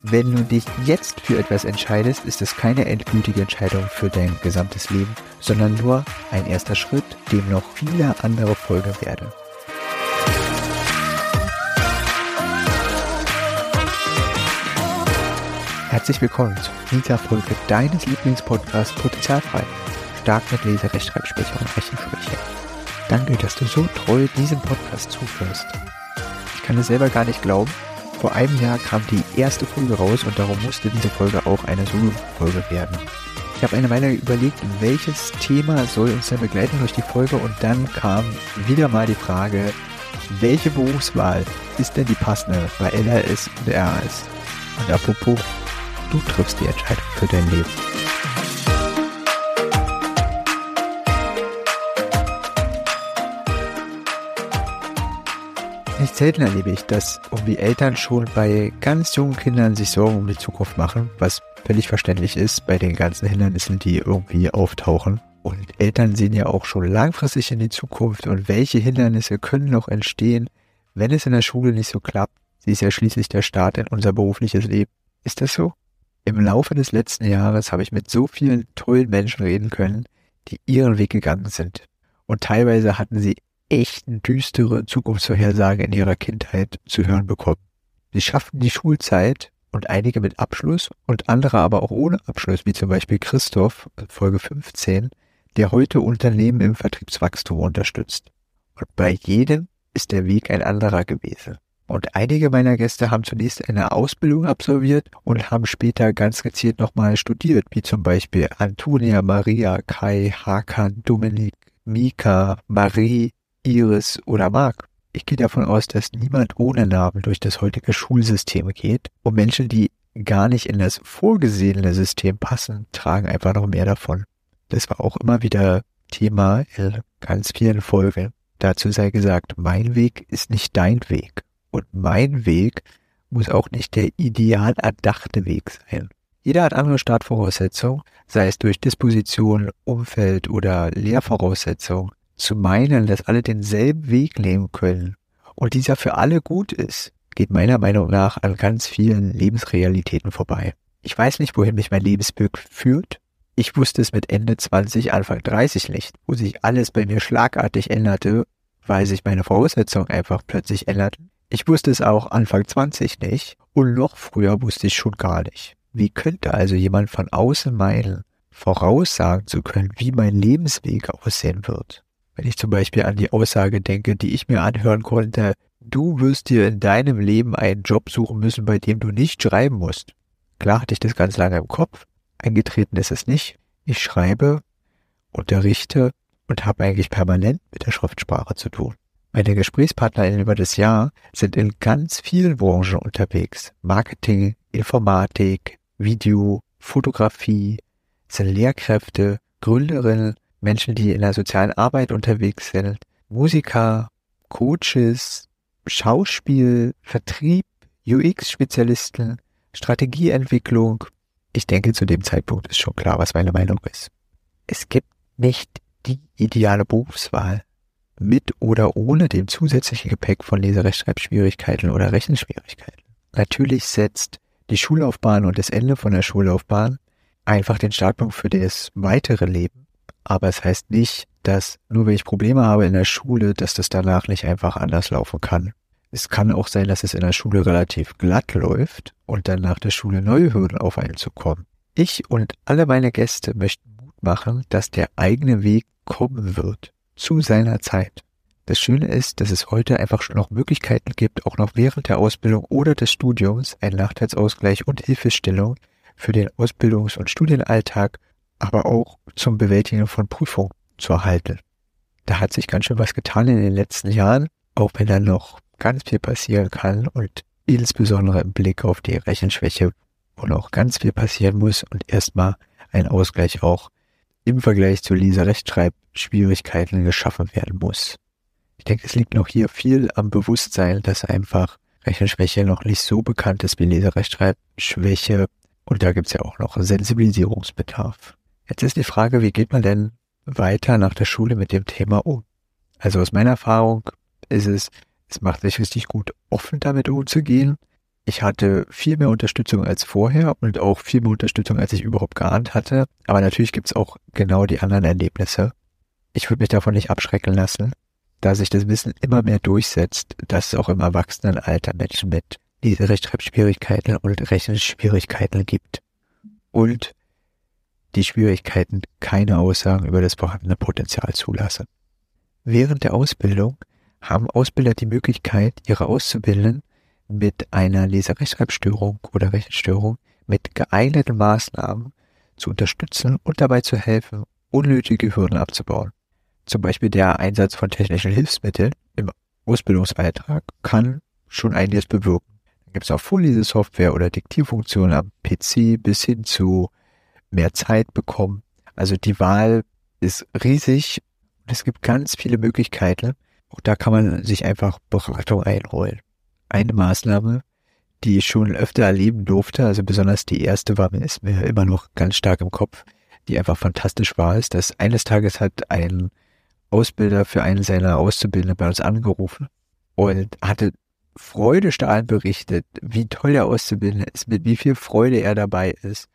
Wenn du dich jetzt für etwas entscheidest, ist es keine endgültige Entscheidung für dein gesamtes Leben, sondern nur ein erster Schritt, dem noch viele andere folgen werden. Herzlich willkommen zu dieser Folge deines Lieblingspodcasts Potenzialfrei. Stark mit Leser, Rechtschreibschwäche und Rechenschwäche. Danke, dass du so treu diesem Podcast zuhörst. Ich kann es selber gar nicht glauben, vor einem Jahr kam die erste Folge raus und darum musste diese Folge auch eine Solo-Folge werden. Ich habe eine Weile überlegt, welches Thema soll uns denn begleiten durch die Folge und dann kam wieder mal die Frage, welche Berufswahl ist denn die passende bei LRS und RAS? Und apropos, du triffst die Entscheidung für dein Leben. Nicht selten erlebe ich, dass irgendwie Eltern schon bei ganz jungen Kindern sich Sorgen um die Zukunft machen, was völlig verständlich ist bei den ganzen Hindernissen, die irgendwie auftauchen. Und Eltern sehen ja auch schon langfristig in die Zukunft und welche Hindernisse können noch entstehen, wenn es in der Schule nicht so klappt. Sie ist ja schließlich der Start in unser berufliches Leben. Ist das so? Im Laufe des letzten Jahres habe ich mit so vielen tollen Menschen reden können, die ihren Weg gegangen sind. Und teilweise hatten sie echt düstere Zukunftsvorhersage in ihrer Kindheit zu hören bekommen. Sie schafften die Schulzeit und einige mit Abschluss und andere aber auch ohne Abschluss, wie zum Beispiel Christoph, Folge 15, der heute Unternehmen im Vertriebswachstum unterstützt. Und bei jedem ist der Weg ein anderer gewesen. Und einige meiner Gäste haben zunächst eine Ausbildung absolviert und haben später ganz gezielt nochmal studiert, wie zum Beispiel Antonia, Maria, Kai, Hakan, Dominik, Mika, Marie, Iris oder Mark. Ich gehe davon aus, dass niemand ohne Namen durch das heutige Schulsystem geht und Menschen, die gar nicht in das vorgesehene System passen, tragen einfach noch mehr davon. Das war auch immer wieder Thema in ganz vielen Folgen. Dazu sei gesagt, mein Weg ist nicht dein Weg. Und mein Weg muss auch nicht der ideal erdachte Weg sein. Jeder hat andere Startvoraussetzungen, sei es durch Disposition, Umfeld oder Lehrvoraussetzungen zu meinen, dass alle denselben Weg nehmen können und dieser für alle gut ist, geht meiner Meinung nach an ganz vielen Lebensrealitäten vorbei. Ich weiß nicht, wohin mich mein Lebensweg führt. Ich wusste es mit Ende 20, Anfang 30 nicht, wo sich alles bei mir schlagartig änderte, weil sich meine Voraussetzungen einfach plötzlich änderten. Ich wusste es auch Anfang 20 nicht und noch früher wusste ich schon gar nicht. Wie könnte also jemand von außen meinen, voraussagen zu können, wie mein Lebensweg aussehen wird? Wenn ich zum Beispiel an die Aussage denke, die ich mir anhören konnte, du wirst dir in deinem Leben einen Job suchen müssen, bei dem du nicht schreiben musst. Klar hatte ich das ganz lange im Kopf, eingetreten ist es nicht. Ich schreibe, unterrichte und habe eigentlich permanent mit der Schriftsprache zu tun. Meine GesprächspartnerInnen über das Jahr sind in ganz vielen Branchen unterwegs. Marketing, Informatik, Video, Fotografie, sind Lehrkräfte, Gründerinnen, Menschen, die in der sozialen Arbeit unterwegs sind, Musiker, Coaches, Schauspiel, Vertrieb, UX-Spezialisten, Strategieentwicklung. Ich denke, zu dem Zeitpunkt ist schon klar, was meine Meinung ist. Es gibt nicht die ideale Berufswahl mit oder ohne dem zusätzlichen Gepäck von Leserechtschreibschwierigkeiten oder Rechenschwierigkeiten. Natürlich setzt die Schullaufbahn und das Ende von der Schullaufbahn einfach den Startpunkt für das weitere Leben aber es heißt nicht, dass nur wenn ich Probleme habe in der Schule, dass das danach nicht einfach anders laufen kann. Es kann auch sein, dass es in der Schule relativ glatt läuft und dann nach der Schule neue Hürden auf einen zukommen. Ich und alle meine Gäste möchten Mut machen, dass der eigene Weg kommen wird. Zu seiner Zeit. Das Schöne ist, dass es heute einfach schon noch Möglichkeiten gibt, auch noch während der Ausbildung oder des Studiums einen Nachteilsausgleich und Hilfestellung für den Ausbildungs- und Studienalltag aber auch zum Bewältigen von Prüfungen zu erhalten. Da hat sich ganz schön was getan in den letzten Jahren, auch wenn da noch ganz viel passieren kann und insbesondere im Blick auf die Rechenschwäche, wo noch ganz viel passieren muss und erstmal ein Ausgleich auch im Vergleich zu Leserechtschreibschwierigkeiten geschaffen werden muss. Ich denke, es liegt noch hier viel am Bewusstsein, dass einfach Rechenschwäche noch nicht so bekannt ist wie Leserechtschreibschwäche und da gibt's ja auch noch Sensibilisierungsbedarf. Jetzt ist die Frage, wie geht man denn weiter nach der Schule mit dem Thema um? Also aus meiner Erfahrung ist es, es macht sich richtig gut, offen damit umzugehen. Ich hatte viel mehr Unterstützung als vorher und auch viel mehr Unterstützung, als ich überhaupt geahnt hatte. Aber natürlich gibt's auch genau die anderen Erlebnisse. Ich würde mich davon nicht abschrecken lassen, da sich das Wissen immer mehr durchsetzt, dass es auch im Erwachsenenalter Menschen mit Leserechtschreibschwierigkeiten und Rechenschwierigkeiten gibt. Und die Schwierigkeiten keine Aussagen über das vorhandene Potenzial zulassen. Während der Ausbildung haben Ausbilder die Möglichkeit, ihre Auszubildenden mit einer Leserechtschreibstörung oder Rechenstörung mit geeigneten Maßnahmen zu unterstützen und dabei zu helfen, unnötige Hürden abzubauen. Zum Beispiel der Einsatz von technischen Hilfsmitteln im Ausbildungsbeitrag kann schon einiges bewirken. Dann gibt es auch Vorlesesoftware oder Diktierfunktionen am PC bis hin zu mehr Zeit bekommen. Also die Wahl ist riesig und es gibt ganz viele Möglichkeiten. Auch da kann man sich einfach Beratung einholen. Eine Maßnahme, die ich schon öfter erleben durfte, also besonders die erste war ist mir immer noch ganz stark im Kopf, die einfach fantastisch war, ist, dass eines Tages hat ein Ausbilder für einen seiner Auszubildenden bei uns angerufen und hatte freudestrahlend berichtet, wie toll der Auszubildende ist, mit wie viel Freude er dabei ist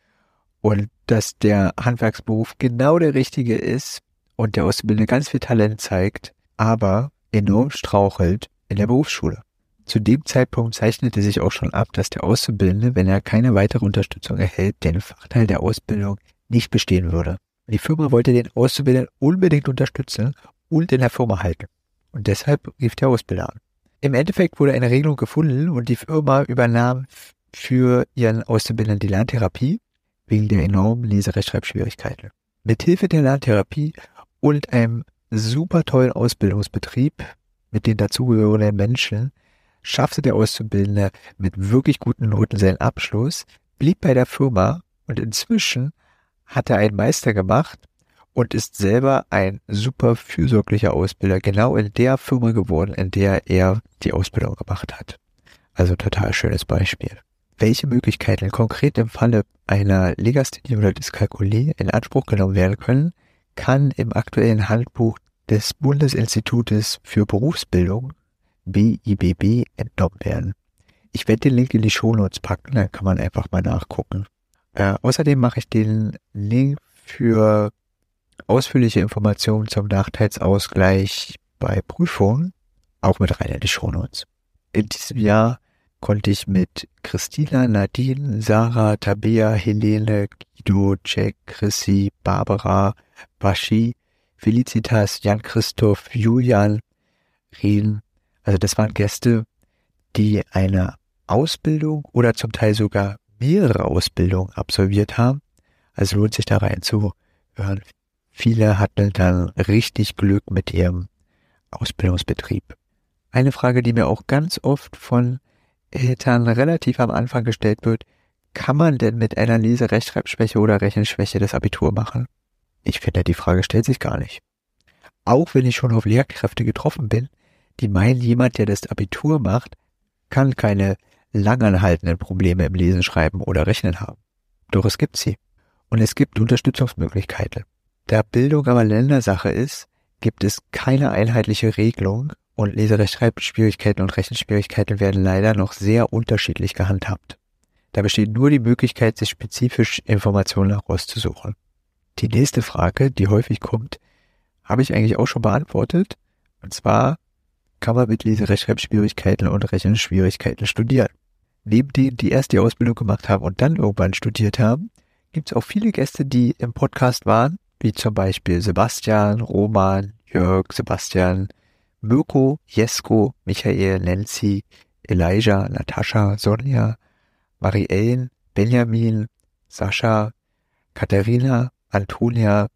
und dass der Handwerksberuf genau der richtige ist und der Auszubildende ganz viel Talent zeigt, aber enorm strauchelt in der Berufsschule. Zu dem Zeitpunkt zeichnete sich auch schon ab, dass der Auszubildende, wenn er keine weitere Unterstützung erhält, den Fachteil der Ausbildung nicht bestehen würde. Die Firma wollte den Auszubildenden unbedingt unterstützen und in der Firma halten. Und deshalb rief der Ausbilder an. Im Endeffekt wurde eine Regelung gefunden und die Firma übernahm für ihren Auszubildenden die Lerntherapie wegen der enormen Leserechtschreibschwierigkeiten. Mithilfe der Lerntherapie und einem super tollen Ausbildungsbetrieb mit den dazugehörigen Menschen schaffte der Auszubildende mit wirklich guten Noten seinen Abschluss, blieb bei der Firma und inzwischen hat er einen Meister gemacht und ist selber ein super fürsorglicher Ausbilder, genau in der Firma geworden, in der er die Ausbildung gemacht hat. Also total schönes Beispiel welche Möglichkeiten konkret im Falle einer Legasthenie oder Dyskalkulie in Anspruch genommen werden können, kann im aktuellen Handbuch des Bundesinstitutes für Berufsbildung BIBB entnommen werden. Ich werde den Link in die Shownotes packen, dann kann man einfach mal nachgucken. Äh, außerdem mache ich den Link für ausführliche Informationen zum Nachteilsausgleich bei Prüfungen auch mit rein in die Shownotes. In diesem Jahr konnte ich mit Christina, Nadine, Sarah, Tabea, Helene, Guido, Jack, Chrissy, Barbara, Baschi, Felicitas, Jan-Christoph, Julian reden. Also das waren Gäste, die eine Ausbildung oder zum Teil sogar mehrere Ausbildungen absolviert haben. Also lohnt sich da reinzuhören. Viele hatten dann richtig Glück mit ihrem Ausbildungsbetrieb. Eine Frage, die mir auch ganz oft von Eltern relativ am Anfang gestellt wird, kann man denn mit einer Leserechtschreibschwäche oder Rechenschwäche das Abitur machen? Ich finde, die Frage stellt sich gar nicht. Auch wenn ich schon auf Lehrkräfte getroffen bin, die meinen, jemand, der das Abitur macht, kann keine langanhaltenden Probleme im Lesen, Schreiben oder Rechnen haben. Doch es gibt sie. Und es gibt Unterstützungsmöglichkeiten. Da Bildung aber Ländersache ist, gibt es keine einheitliche Regelung und Leserechtschreibschwierigkeiten und Rechenschwierigkeiten werden leider noch sehr unterschiedlich gehandhabt. Da besteht nur die Möglichkeit, sich spezifisch Informationen herauszusuchen. Die nächste Frage, die häufig kommt, habe ich eigentlich auch schon beantwortet. Und zwar kann man mit Leserechtschreibschwierigkeiten und Rechenschwierigkeiten studieren. Neben denen, die erst die Ausbildung gemacht haben und dann irgendwann studiert haben, gibt es auch viele Gäste, die im Podcast waren, wie zum Beispiel Sebastian, Roman, Jörg, Sebastian, Mirko, Jesko, Michael, Nancy, Elijah, Natascha, Sonja, Mariellen, Benjamin, Sascha, Katharina, Antonia,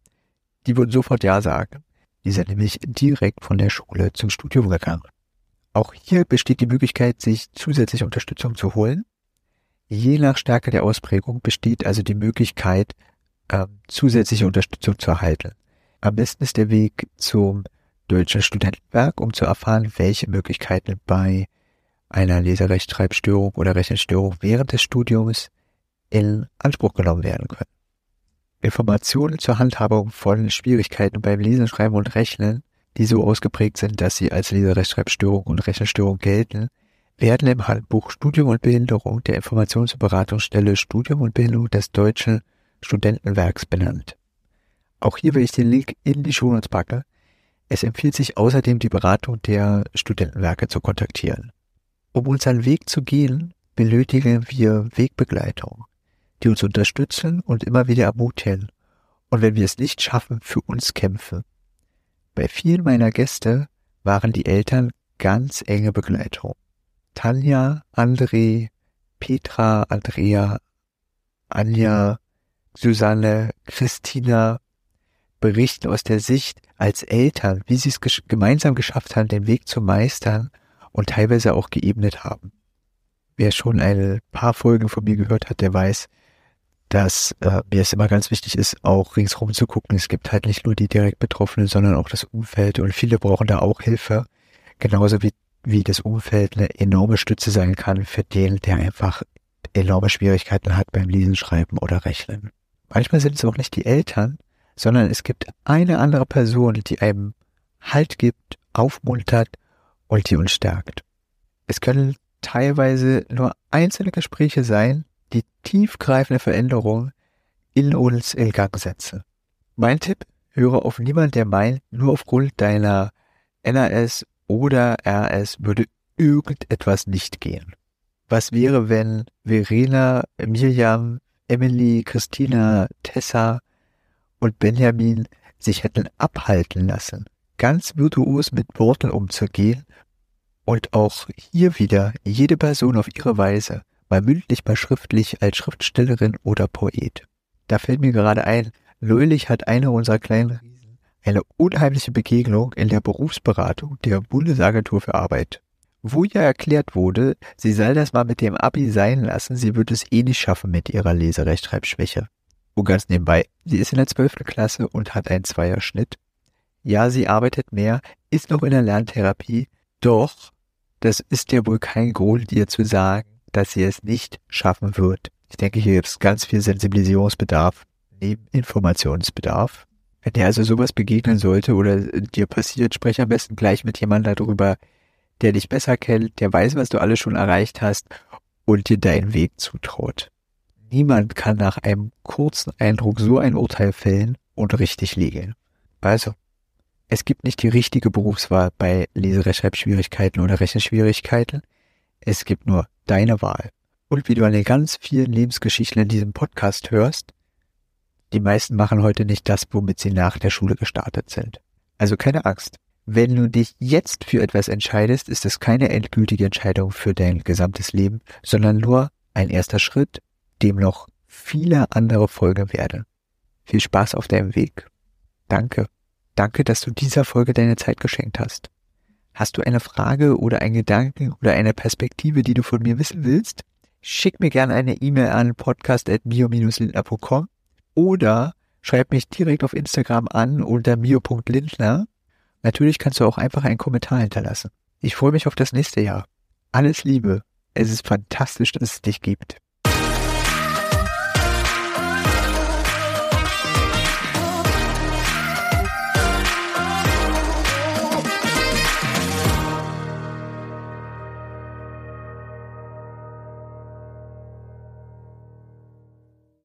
die würden sofort Ja sagen. Die sind nämlich direkt von der Schule zum Studium gegangen. Auch hier besteht die Möglichkeit, sich zusätzliche Unterstützung zu holen. Je nach Stärke der Ausprägung besteht also die Möglichkeit, äh, zusätzliche Unterstützung zu erhalten. Am besten ist der Weg zum Deutschen Studentenwerk, um zu erfahren, welche Möglichkeiten bei einer Leserechtschreibstörung oder Rechenstörung während des Studiums in Anspruch genommen werden können. Informationen zur Handhabung von Schwierigkeiten beim Lesen, Schreiben und Rechnen, die so ausgeprägt sind, dass sie als Leserechtschreibstörung und Rechenstörung gelten, werden im Handbuch Studium und Behinderung der Informations- und Beratungsstelle Studium und Behinderung des Deutschen Studentenwerks benannt. Auch hier will ich den Link in die Show. Es empfiehlt sich außerdem die Beratung der Studentenwerke zu kontaktieren. Um unseren Weg zu gehen, benötigen wir Wegbegleitung, die uns unterstützen und immer wieder ermutigen. Und wenn wir es nicht schaffen, für uns kämpfen. Bei vielen meiner Gäste waren die Eltern ganz enge Begleitung. Tanja, André, Petra, Andrea, Anja, Susanne, Christina berichten aus der Sicht als Eltern, wie sie es gesch gemeinsam geschafft haben, den Weg zu meistern und teilweise auch geebnet haben. Wer schon ein paar Folgen von mir gehört hat, der weiß, dass äh, mir es immer ganz wichtig ist, auch ringsherum zu gucken. Es gibt halt nicht nur die direkt Betroffenen, sondern auch das Umfeld und viele brauchen da auch Hilfe. Genauso wie, wie das Umfeld eine enorme Stütze sein kann für den, der einfach enorme Schwierigkeiten hat beim Lesen, Schreiben oder Rechnen. Manchmal sind es auch nicht die Eltern, sondern es gibt eine andere Person, die einem Halt gibt, aufmuntert und die uns stärkt. Es können teilweise nur einzelne Gespräche sein, die tiefgreifende Veränderung in uns in Gang setzen. Mein Tipp, höre auf niemand, der meint, nur aufgrund deiner NRS oder RS würde irgendetwas nicht gehen. Was wäre, wenn Verena, Miriam, Emily, Christina, Tessa und Benjamin sich hätten abhalten lassen, ganz virtuos mit Worten umzugehen und auch hier wieder jede Person auf ihre Weise, mal mündlich, mal schriftlich als Schriftstellerin oder Poet. Da fällt mir gerade ein, neulich hat einer unserer kleinen Riesen eine unheimliche Begegnung in der Berufsberatung der Bundesagentur für Arbeit, wo ja erklärt wurde, sie soll das mal mit dem Abi sein lassen, sie wird es eh nicht schaffen mit ihrer Leserechtschreibschwäche. Und ganz nebenbei, sie ist in der zwölften Klasse und hat einen Zweierschnitt. Ja, sie arbeitet mehr, ist noch in der Lerntherapie, doch das ist ja wohl kein Grund, ihr zu sagen, dass sie es nicht schaffen wird. Ich denke, hier gibt es ganz viel Sensibilisierungsbedarf neben Informationsbedarf. Wenn dir also sowas begegnen sollte oder dir passiert, sprech am besten gleich mit jemandem darüber, der dich besser kennt, der weiß, was du alles schon erreicht hast und dir deinen Weg zutraut. Niemand kann nach einem kurzen Eindruck so ein Urteil fällen und richtig liegen. Also, es gibt nicht die richtige Berufswahl bei Leserechtschreibschwierigkeiten oder Rechenschwierigkeiten. Es gibt nur deine Wahl. Und wie du an den ganz vielen Lebensgeschichten in diesem Podcast hörst, die meisten machen heute nicht das, womit sie nach der Schule gestartet sind. Also keine Angst. Wenn du dich jetzt für etwas entscheidest, ist es keine endgültige Entscheidung für dein gesamtes Leben, sondern nur ein erster Schritt dem noch viele andere folgen werden. Viel Spaß auf deinem Weg. Danke. Danke, dass du dieser Folge deine Zeit geschenkt hast. Hast du eine Frage oder einen Gedanken oder eine Perspektive, die du von mir wissen willst? Schick mir gerne eine E-Mail an podcast.mio-lindner.com oder schreib mich direkt auf Instagram an unter mio.lindner. Natürlich kannst du auch einfach einen Kommentar hinterlassen. Ich freue mich auf das nächste Jahr. Alles Liebe. Es ist fantastisch, dass es dich gibt.